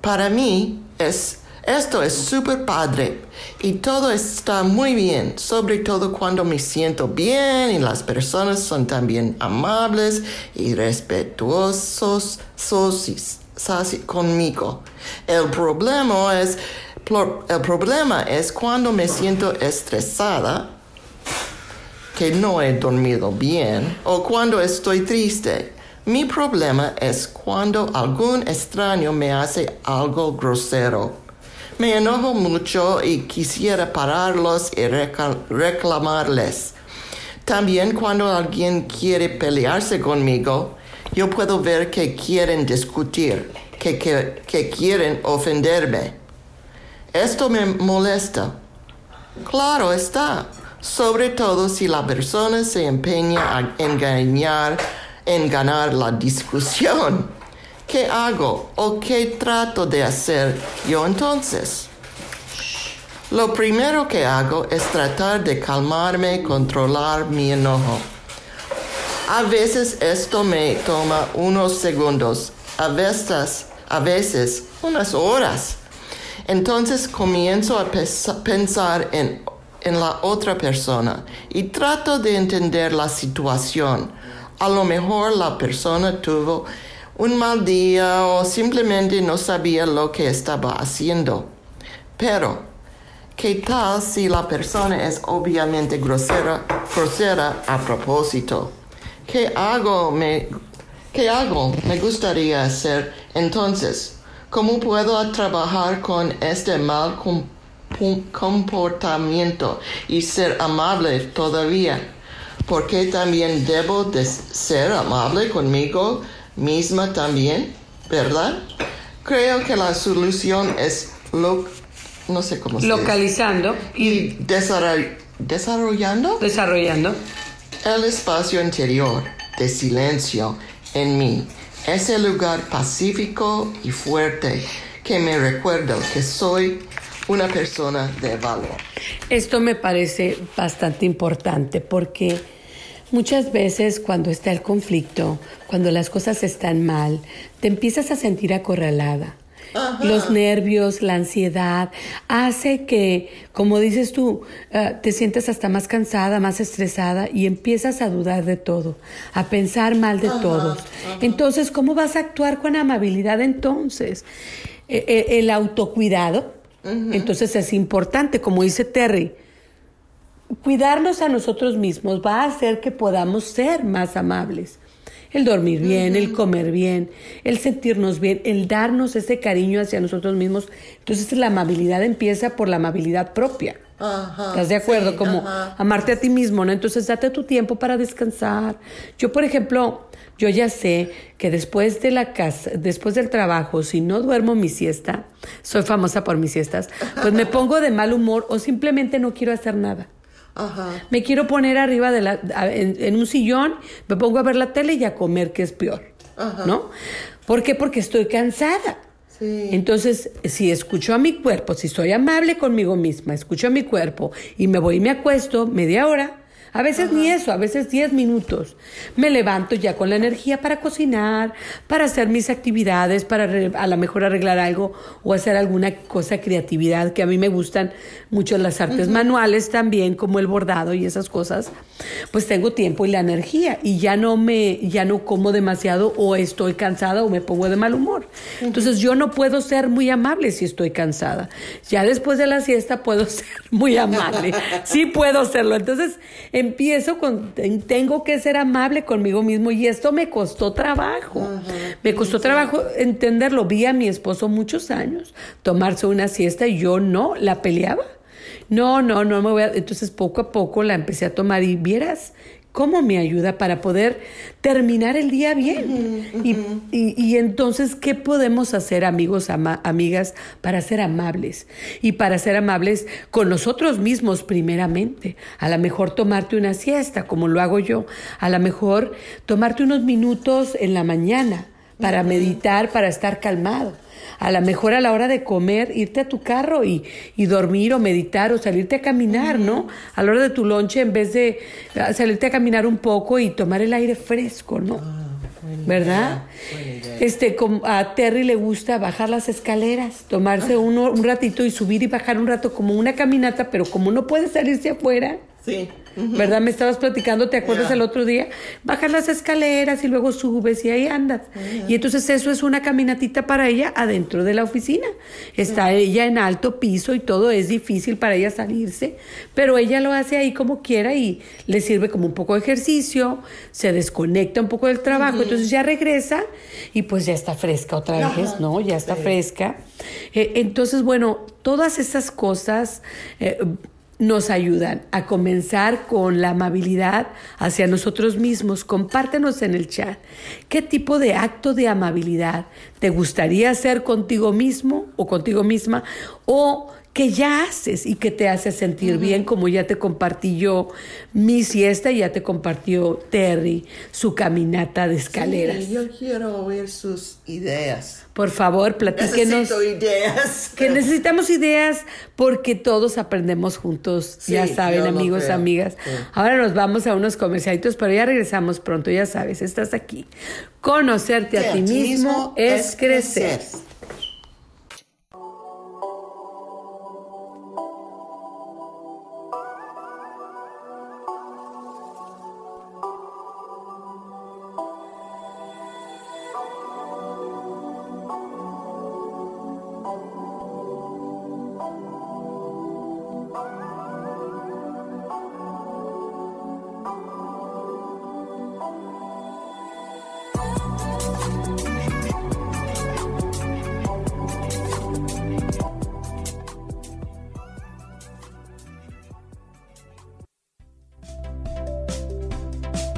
Para mí, es, esto es súper padre y todo está muy bien, sobre todo cuando me siento bien y las personas son también amables y respetuosos conmigo. El problema es, el problema es cuando me siento estresada que no he dormido bien o cuando estoy triste. Mi problema es cuando algún extraño me hace algo grosero. Me enojo mucho y quisiera pararlos y reclamarles. También cuando alguien quiere pelearse conmigo, yo puedo ver que quieren discutir, que, que quieren ofenderme. Esto me molesta. Claro está, sobre todo si la persona se empeña a engañar en ganar la discusión. ¿Qué hago o qué trato de hacer yo entonces? Lo primero que hago es tratar de calmarme, controlar mi enojo. A veces esto me toma unos segundos, a veces, a veces unas horas. Entonces comienzo a pensar en, en la otra persona y trato de entender la situación a lo mejor la persona tuvo un mal día o simplemente no sabía lo que estaba haciendo. Pero, ¿qué tal si la persona es obviamente grosera, grosera a propósito? ¿Qué hago? Me, ¿Qué hago? Me gustaría hacer entonces. ¿Cómo puedo trabajar con este mal comportamiento y ser amable todavía? porque también debo de ser amable conmigo misma también, ¿verdad? Creo que la solución es lo, no sé cómo se localizando y desarrollando desarrollando el espacio interior de silencio en mí, ese lugar pacífico y fuerte que me recuerda que soy una persona de valor. Esto me parece bastante importante porque Muchas veces cuando está el conflicto, cuando las cosas están mal, te empiezas a sentir acorralada. Los nervios, la ansiedad, hace que, como dices tú, eh, te sientes hasta más cansada, más estresada y empiezas a dudar de todo, a pensar mal de todos. Entonces, ¿cómo vas a actuar con amabilidad entonces? E, e, el autocuidado, entonces es importante, como dice Terry, cuidarnos a nosotros mismos va a hacer que podamos ser más amables. El dormir bien, el comer bien, el sentirnos bien, el darnos ese cariño hacia nosotros mismos. Entonces la amabilidad empieza por la amabilidad propia. ¿Estás de acuerdo? Como amarte a ti mismo, ¿no? Entonces date tu tiempo para descansar. Yo, por ejemplo, yo ya sé que después de la casa, después del trabajo, si no duermo mi siesta, soy famosa por mis siestas, pues me pongo de mal humor o simplemente no quiero hacer nada. Me quiero poner arriba de la, en, un sillón, me pongo a ver la tele y a comer, que es peor. ¿No? ¿Por qué? Porque estoy cansada. Entonces, si escucho a mi cuerpo, si soy amable conmigo misma, escucho a mi cuerpo y me voy y me acuesto media hora, a veces ni eso, a veces 10 minutos. Me levanto ya con la energía para cocinar, para hacer mis actividades, para a lo mejor arreglar algo o hacer alguna cosa creatividad que a mí me gustan mucho las artes manuales también, como el bordado y esas cosas. Pues tengo tiempo y la energía y ya no me ya no como demasiado o estoy cansada o me pongo de mal humor. Entonces yo no puedo ser muy amable si estoy cansada. Ya después de la siesta puedo ser muy amable. Sí puedo serlo. Entonces, empiezo con, tengo que ser amable conmigo mismo y esto me costó trabajo. Me costó trabajo entenderlo. Vi a mi esposo muchos años tomarse una siesta y yo no, la peleaba. No, no, no me voy a... Entonces poco a poco la empecé a tomar y vieras cómo me ayuda para poder terminar el día bien. y, entonces, ¿qué podemos hacer, amigos, amigas, para ser amables? Y para ser amables con nosotros mismos primeramente. A lo mejor tomarte una siesta, como lo hago yo. A lo mejor tomarte unos minutos en la mañana para meditar, para estar calmado a lo mejor a la hora de comer, irte a tu carro y, dormir o meditar o salirte a caminar, ¿no? A la hora de tu lonche, en vez de ah, salirte a caminar un poco y tomar el aire fresco, ¿no? Ah, ¿Verdad? Este, a Terry le gusta bajar las escaleras, tomarse uno, un ratito y subir y bajar un rato como una caminata, pero como no puede salirse afuera, sí. ¿Verdad? Me estabas platicando, ¿te acuerdas el otro día? Bajas las escaleras y luego subes y ahí andas. Y entonces eso es una caminatita para ella adentro de la oficina. Está ella en alto piso y todo es difícil para ella salirse, pero ella lo hace ahí como quiera y le sirve como un poco de ejercicio, se desconecta un poco del trabajo, entonces ya regresa y pues ya está fresca otra vez, ¿no? Ya está fresca. Eh, entonces, bueno, todas esas cosas... Eh, nos ayudan a comenzar con la amabilidad hacia nosotros mismos. Compártenos en el chat qué tipo de acto de amabilidad te gustaría hacer contigo mismo o contigo misma o que ya haces y que te hace sentir bien, como ya te compartí yo mi siesta, ya te compartió Terry su caminata de escaleras. Sí, yo quiero oír sus ideas. Por favor, platíquenos. Necesito ideas. Que necesitamos ideas porque todos aprendemos juntos, ya saben, amigos, creo. amigas. Sí. Ahora nos vamos a unos comercialitos, pero ya regresamos pronto, ya sabes, estás aquí. Conocerte a ti mismo es crecer.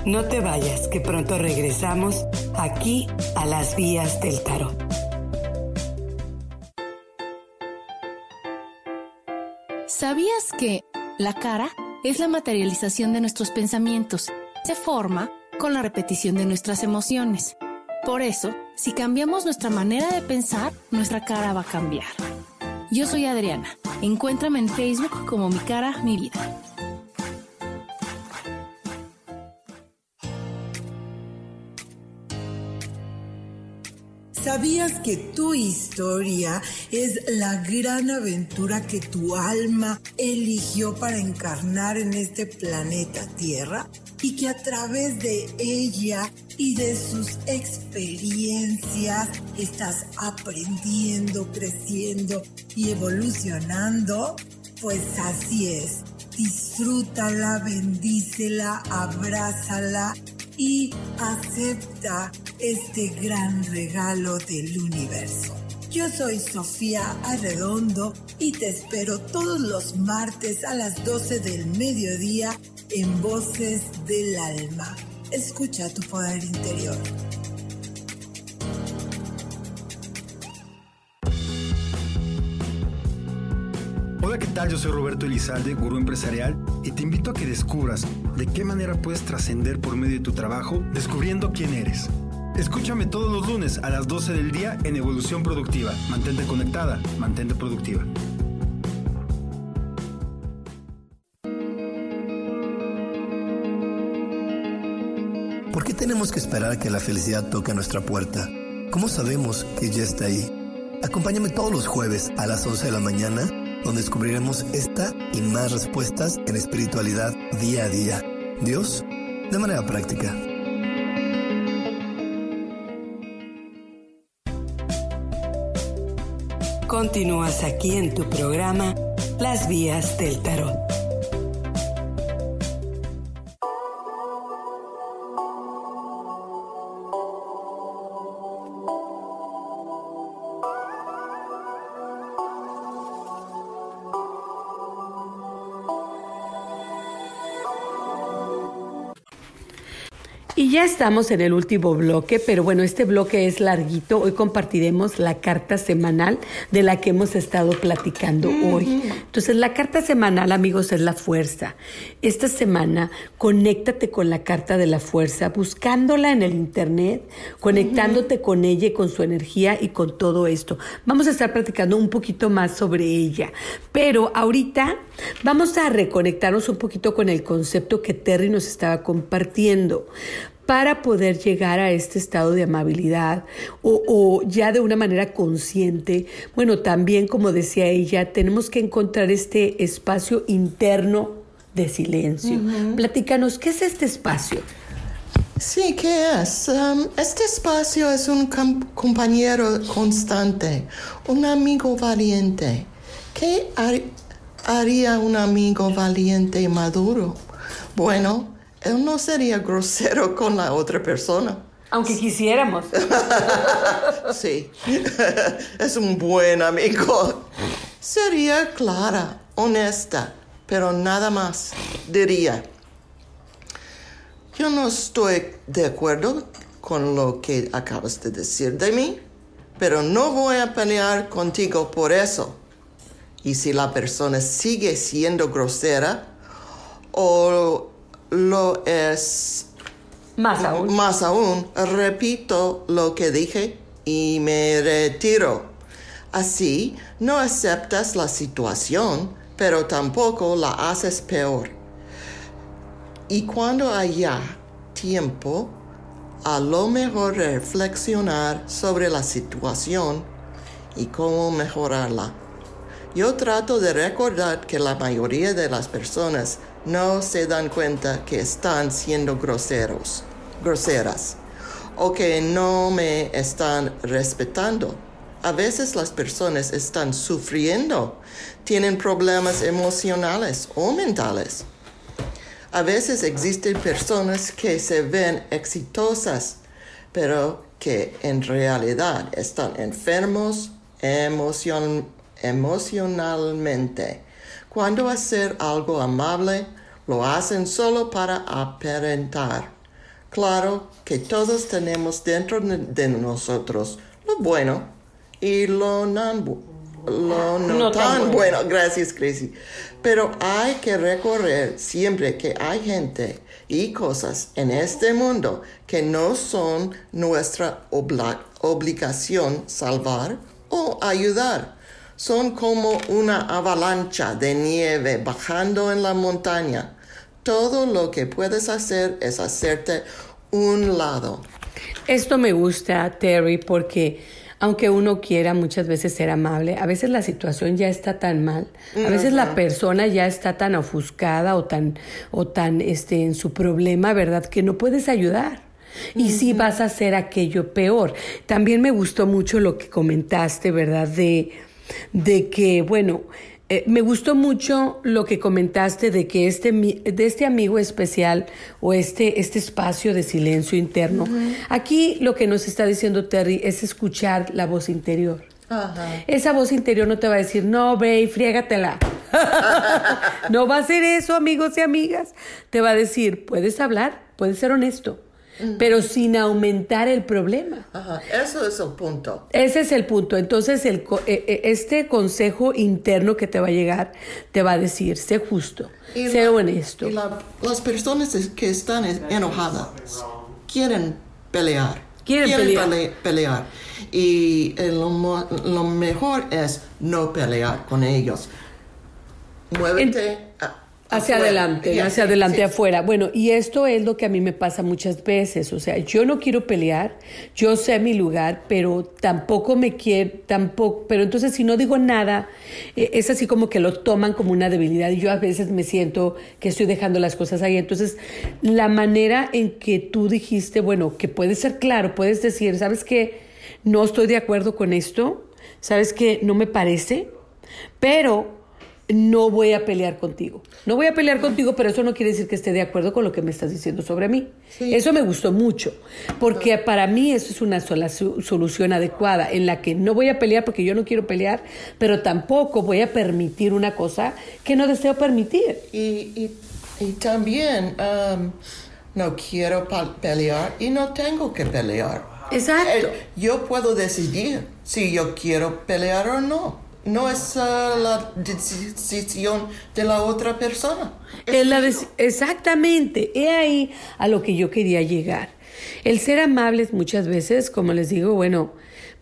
No te vayas, que pronto regresamos aquí a las vías del tarot. ¿Sabías que la cara es la materialización de nuestros pensamientos? Se forma con la repetición de nuestras emociones. Por eso, si cambiamos nuestra manera de pensar, nuestra cara va a cambiar. Yo soy Adriana. Encuéntrame en Facebook como mi cara, mi vida. ¿Sabías que tu historia es la gran aventura que tu alma eligió para encarnar en este planeta Tierra? Y que a través de ella y de sus experiencias estás aprendiendo, creciendo y evolucionando? Pues así es. Disfrútala, bendícela, abrázala y acepta este gran regalo del universo. Yo soy Sofía Arredondo y te espero todos los martes a las 12 del mediodía en Voces del Alma. Escucha tu poder interior. Hola, ¿qué tal? Yo soy Roberto Elizalde, gurú empresarial, y te invito a que descubras de qué manera puedes trascender por medio de tu trabajo descubriendo quién eres. Escúchame todos los lunes a las 12 del día en Evolución Productiva. Mantente conectada, mantente productiva. Tenemos que esperar a que la felicidad toque a nuestra puerta? ¿Cómo sabemos que ya está ahí? Acompáñame todos los jueves a las 11 de la mañana, donde descubriremos esta y más respuestas en espiritualidad día a día. Dios, de manera práctica. Continúas aquí en tu programa Las vías del tarot. Estamos en el último bloque, pero bueno, este bloque es larguito. Hoy compartiremos la carta semanal de la que hemos estado platicando hoy. Entonces, la carta semanal, amigos, es la fuerza. Esta semana, conéctate con la carta de la fuerza, buscándola en el internet, conectándote con ella y con su energía y con todo esto. Vamos a estar platicando un poquito más sobre ella, pero ahorita vamos a reconectarnos un poquito con el concepto que Terry nos estaba compartiendo para poder llegar a este estado de amabilidad o, o, ya de una manera consciente. Bueno, también como decía ella, tenemos que encontrar este espacio interno de silencio. Platícanos, ¿qué es este espacio? Sí, ¿qué es? Um, este espacio es un compañero constante, un amigo valiente. ¿Qué haría un amigo valiente y maduro? Bueno, no sería grosero con la otra persona. Aunque quisiéramos. sí, es un buen amigo. Sería clara, honesta, pero nada más, diría. Yo no estoy de acuerdo con lo que acabas de decir de mí, pero no voy a pelear contigo por eso. Y si la persona sigue siendo grosera o lo es más aún, más aún repito lo que dije y me retiro. Así no aceptas la situación, pero tampoco la haces peor. Y cuando haya tiempo, a lo mejor reflexionar sobre la situación y cómo mejorarla. Yo trato de recordar que la mayoría de las personas no se dan cuenta que están siendo groseros, groseras o que no me están respetando. A veces las personas están sufriendo, tienen problemas emocionales o mentales. A veces existen personas que se ven exitosas, pero que en realidad están enfermos emocionalmente. Cuando hacer algo amable, lo hacen solo para aparentar. Claro que todos tenemos dentro de nosotros lo bueno y lo no, lo no, tan, bueno. Gracias, Crazy. Pero hay que recorrer siempre que hay gente y cosas en este mundo que no son nuestra obligación salvar o ayudar. Son como una avalancha de nieve bajando en la montaña. Todo lo que puedes hacer es hacerte un lado. Esto me gusta, Terry, porque aunque uno quiera muchas veces ser amable, a veces la situación ya está tan mal, a veces la persona ya está tan ofuscada o tan, o tan este, en su problema, ¿verdad? Que no puedes ayudar. Y sí vas a hacer aquello peor. También me gustó mucho lo que comentaste, ¿verdad? De, de que, bueno, eh, me gustó mucho lo que comentaste de que este, de este amigo especial o este, este espacio de silencio interno. Aquí lo que nos está diciendo Terry es escuchar la voz interior. Esa voz interior no te va a decir, no, ve y friégatela. no va a ser eso, amigos y amigas. Te va a decir, puedes hablar, puedes ser honesto pero sin aumentar el problema. Ajá, eso es el punto. Ese es el punto. Entonces, el, eh, eh, este consejo interno que te va a llegar te va a decir, sé justo, sé honesto. Y las personas que están enojadas quieren pelear. Quieren, pelear. Y eh, lo, lo, mejor es no pelear con ellos. Muévete. Hacia adelante, hacia adelante afuera. Bueno, y esto es lo que a mí me pasa muchas veces. O sea, yo no quiero pelear, yo sé mi lugar, pero tampoco me quiero, tampoco, pero entonces si no digo nada, eh, es así como que lo toman como una debilidad y yo a veces me siento que estoy dejando las cosas ahí. Entonces, la manera en que tú dijiste, bueno, que puede ser claro, puedes decir, ¿sabes qué? No estoy de acuerdo con esto, ¿sabes qué? No me parece, pero no voy a pelear contigo. No voy a pelear contigo, pero eso no quiere decir que esté de acuerdo con lo que me estás diciendo sobre mí. Eso me gustó mucho, porque para mí eso es una sola solución adecuada, en la que no voy a pelear porque yo no quiero pelear, pero tampoco voy a permitir una cosa que no deseo permitir. Y, también um, no quiero pelear y no tengo que pelear. Exacto. Eh, yo puedo decidir si yo quiero pelear o no no es la decisión de la otra persona. exactamente, he ahí a lo que yo quería llegar. El ser amables muchas veces, como les digo, bueno,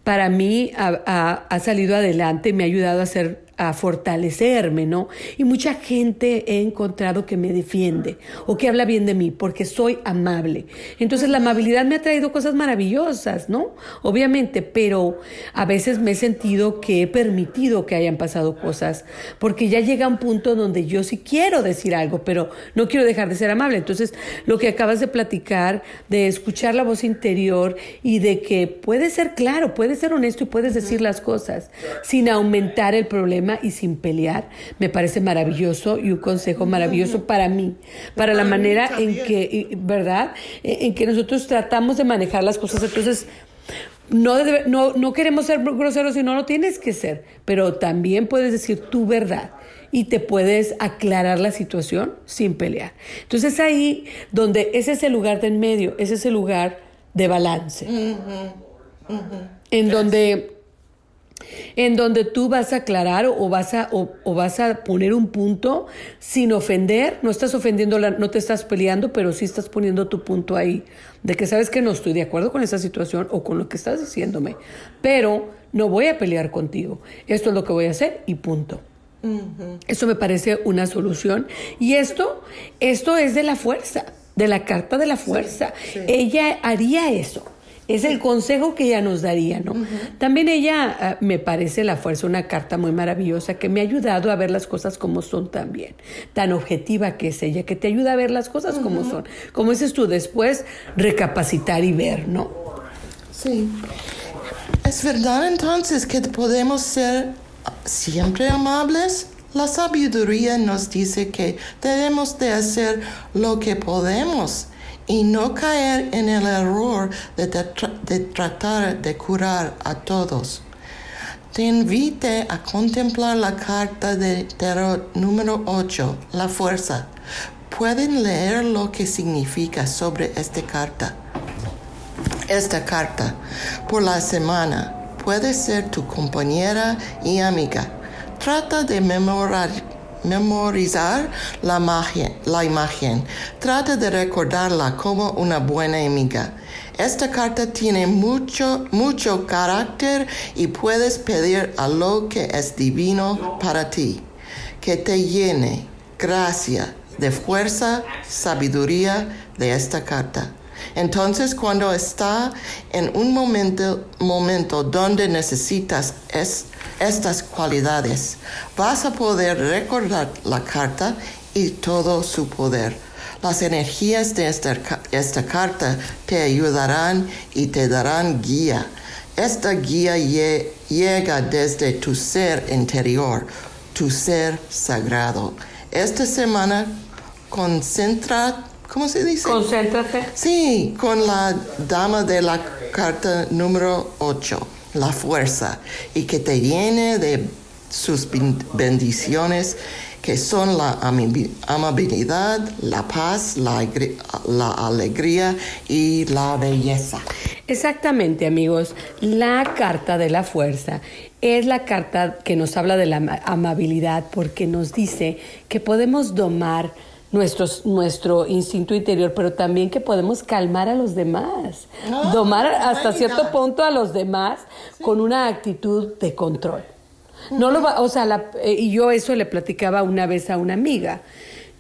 para mí ha, salido adelante, me ha ayudado a ser a fortalecerme, ¿no? Y mucha gente he encontrado que me defiende o que habla bien de mí porque soy amable. Entonces la amabilidad me ha traído cosas maravillosas, ¿no? Obviamente, pero a veces me he sentido que he permitido que hayan pasado cosas porque ya llega un punto donde yo sí quiero decir algo, pero no quiero dejar de ser amable. Entonces, lo que acabas de platicar, de escuchar la voz interior y de que puedes ser claro, puedes ser honesto y puedes decir las cosas sin aumentar el problema y sin pelear, me parece maravilloso y un consejo maravilloso para mí, para la manera en que, ¿verdad? En que nosotros tratamos de manejar las cosas. Entonces, no, no, no queremos ser groseros y no lo tienes que ser, pero también puedes decir tu verdad y te puedes aclarar la situación sin pelear. Entonces ahí donde ese es el lugar de en medio, ese es el lugar de balance, en donde en donde tú vas a aclarar o vas a, o, vas a poner un punto sin ofender, no estás ofendiendo, no te estás peleando, pero sí estás poniendo tu punto ahí, de que sabes que no estoy de acuerdo con esa situación o con lo que estás diciéndome, pero no voy a pelear contigo, esto es lo que voy a hacer y punto. Eso me parece una solución y esto, esto es de la fuerza, de la carta de la fuerza. Ella haría eso. Es el consejo que ella nos daría, ¿no? También ella ah, me parece la fuerza una carta muy maravillosa que me ha ayudado a ver las cosas como son también. Tan objetiva que es ella, que te ayuda a ver las cosas como son. Como dices tú, después recapacitar y ver, ¿no? Sí. Es verdad entonces que podemos ser siempre amables. La sabiduría nos dice que debemos de hacer lo que podemos y no caer en el error de, tratar de curar a todos. Te invite a contemplar la carta de tarot número 8, la fuerza. Pueden leer lo que significa sobre esta carta. Esta carta por la semana puede ser tu compañera y amiga. Trata de memorar memorizar la, imagen. Trata de recordarla como una buena amiga. Esta carta tiene mucho, mucho carácter y puedes pedir a lo que es divino para ti, que te llene gracia de fuerza, sabiduría de esta carta. Entonces, cuando está en un momento, momento donde necesitas es, estas cualidades, vas a poder recordar la carta y todo su poder. Las energías de esta, carta te ayudarán y te darán guía. Esta guía llega desde tu ser interior, tu ser sagrado. Esta semana concentra, ¿cómo se dice? Concéntrate. Sí, con la dama de la carta número 8 la fuerza y que te llene de sus bendiciones que son la amabilidad, la paz, la, la, alegría y la belleza. Exactamente, amigos. La carta de la fuerza es la carta que nos habla de la amabilidad porque nos dice que podemos domar nuestro instinto interior, pero también que podemos calmar a los demás, domar hasta cierto punto a los demás con una actitud de control. No lo va, o sea, eh, y yo eso le platicaba una vez a una amiga.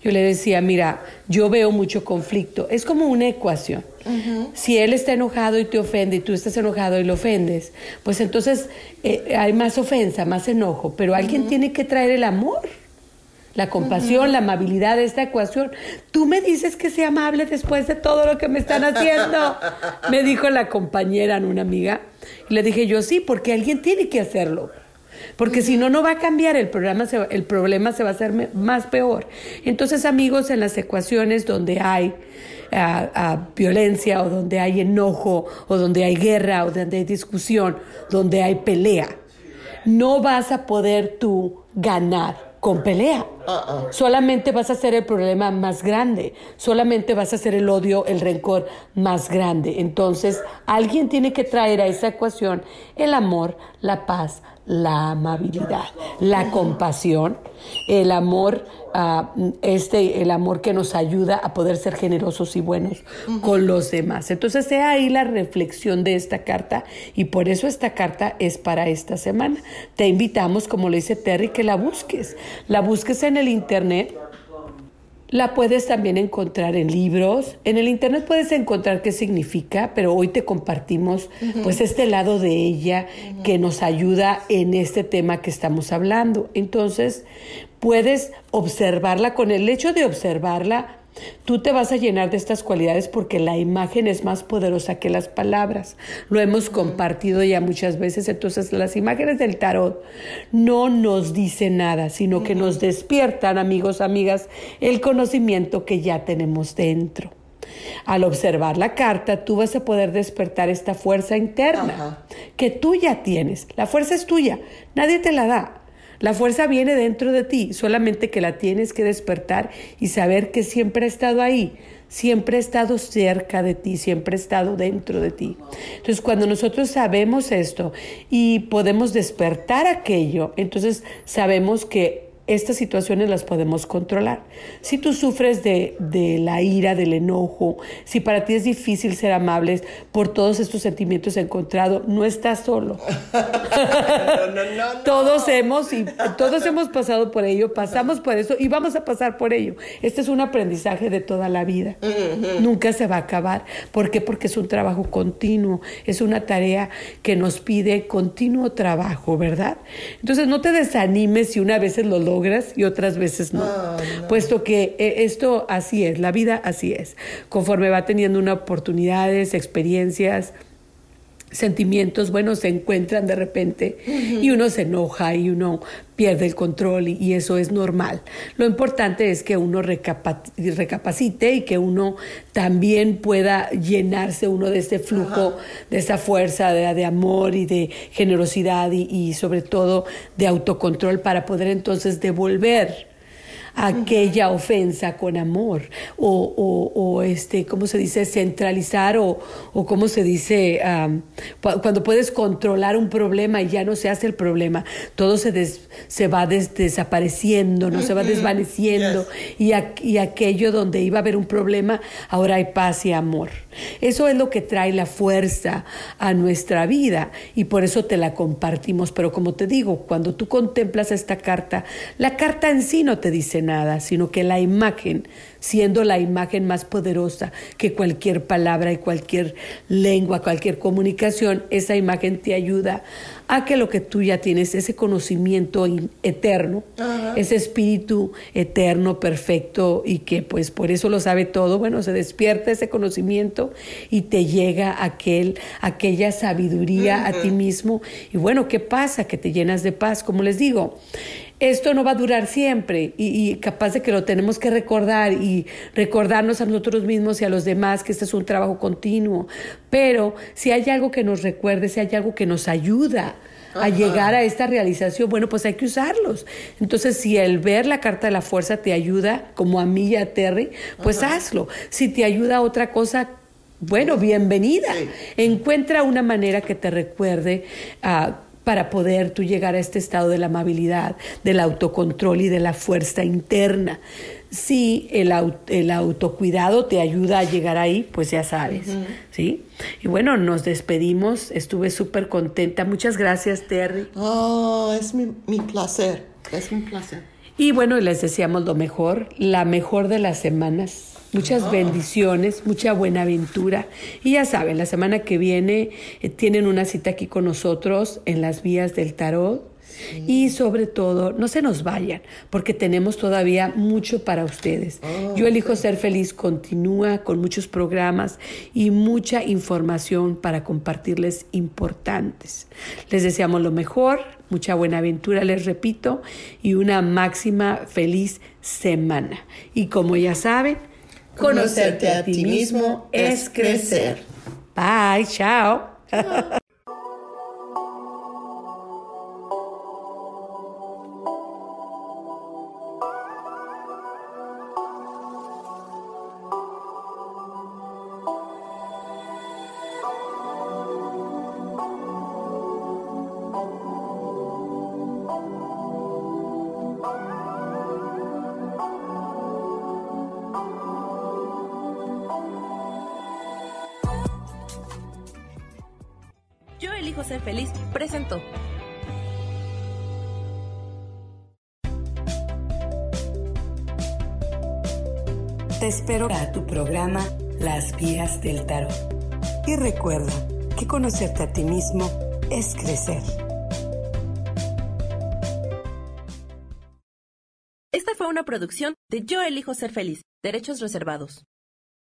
Yo le decía, mira, yo veo mucho conflicto. Es como una ecuación. Si él está enojado y te ofende y tú estás enojado y lo ofendes, pues entonces eh, hay más ofensa, más enojo, pero alguien tiene que traer el amor la compasión, la amabilidad de esta ecuación. Tú me dices que sea amable después de todo lo que me están haciendo, me dijo la compañera, una amiga. Y le dije yo, sí, porque alguien tiene que hacerlo. Porque si no, no va a cambiar, el, programa el problema se va a hacer más peor. Entonces, amigos, en las ecuaciones donde hay violencia o donde hay enojo o donde hay guerra o donde hay discusión, donde hay pelea, no vas a poder tú ganar con pelea. Uh-uh. Solamente vas a hacer el problema más grande, solamente vas a hacer el odio, el rencor más grande. Entonces, alguien tiene que traer a esa ecuación el amor, la paz, la amabilidad, la compasión, el amor, ah, este, el amor que nos ayuda a poder ser generosos y buenos con los demás. Entonces, sea ahí la reflexión de esta carta y por eso esta carta es para esta semana. Te invitamos, como le dice Terry, que la busques. La busques en el internet la puedes también encontrar en libros. En el internet puedes encontrar qué significa, pero hoy te compartimos pues este lado de ella que nos ayuda en este tema que estamos hablando. Entonces, puedes observarla con el hecho de observarla Tú te vas a llenar de estas cualidades porque la imagen es más poderosa que las palabras. Lo hemos compartido ya muchas veces. Entonces las imágenes del tarot no nos dicen nada, sino que nos despiertan, amigos, amigas, el conocimiento que ya tenemos dentro. Al observar la carta, tú vas a poder despertar esta fuerza interna que tú ya tienes. La fuerza es tuya, nadie te la da. La fuerza viene dentro de ti, solamente que la tienes que despertar y saber que siempre ha estado ahí, siempre ha estado cerca de ti, siempre ha estado dentro de ti. Entonces, cuando nosotros sabemos esto y podemos despertar aquello, entonces sabemos que estas situaciones las podemos controlar. Si tú sufres de, la ira, del enojo, si para ti es difícil ser amables por todos estos sentimientos encontrados, no estás solo. todos hemos y todos hemos pasado por ello, pasamos por eso y vamos a pasar por ello. Este es un aprendizaje de toda la vida. Nunca se va a acabar. ¿Por qué? Porque es un trabajo continuo, es una tarea que nos pide continuo trabajo, ¿verdad? Entonces no te desanimes si una vez lo logras y otras veces no. Puesto que eh, esto así es, la vida así es. Conforme va teniendo unas oportunidades, experiencias, sentimientos, bueno, se encuentran de repente y uno se enoja y uno pierde el control y, eso es normal. Lo importante es que uno recapacite y que uno también pueda llenarse uno de ese flujo, de esa fuerza de, amor y de generosidad y sobre todo de autocontrol para poder entonces devolver aquella ofensa con amor o, o, este, ¿cómo se dice? Centralizar o, o ¿cómo se dice? cuando puedes controlar un problema y ya no se hace el problema, todo se, se va desapareciendo, no se va desvaneciendo y, y aquello donde iba a haber un problema, ahora hay paz y amor. Eso es lo que trae la fuerza a nuestra vida y por eso te la compartimos. Pero como te digo, cuando tú contemplas esta carta, la carta en sí no te dice nada, sino que la imagen siendo la imagen más poderosa que cualquier palabra y cualquier lengua, cualquier comunicación, esa imagen te ayuda a que lo que tú ya tienes, ese conocimiento eterno, ese espíritu eterno, perfecto y que pues por eso lo sabe todo, bueno, se despierta ese conocimiento y te llega aquel, aquella sabiduría a ti mismo. Y bueno, ¿qué pasa? Que te llenas de paz, como les digo esto no va a durar siempre y, capaz de que lo tenemos que recordar y recordarnos a nosotros mismos y a los demás que este es un trabajo continuo. Pero si hay algo que nos recuerde, si hay algo que nos ayuda a llegar a esta realización, bueno, pues hay que usarlos. Entonces, si el ver la carta de la fuerza te ayuda, como a mí y a Terry, pues hazlo. Si te ayuda a otra cosa, bueno, bienvenida. Encuentra una manera que te recuerde a para poder tú llegar a este estado de la amabilidad, del autocontrol y de la fuerza interna. Si el, el autocuidado te ayuda a llegar ahí, pues ya sabes, ¿sí? Y bueno, nos despedimos, estuve súper contenta. Muchas gracias, Terry. Oh, es mi, mi placer, es mi placer. Y bueno, les deseamos lo mejor, la mejor de las semanas muchas ah. bendiciones, mucha buena aventura. Y ya saben, la semana que viene eh, tienen una cita aquí con nosotros en las vías del tarot. Y sobre todo, no se nos vayan, porque tenemos todavía mucho para ustedes. Oh, Yo elijo ser feliz, continúa con muchos programas y mucha información para compartirles importantes. Les deseamos lo mejor, mucha buena aventura, les repito, y una máxima feliz semana. Y como ya saben, Conocerte a ti mismo es crecer. Bye, chao. recuerda que conocerte a ti mismo es crecer. Esta fue una producción de Yo elijo ser feliz, derechos reservados.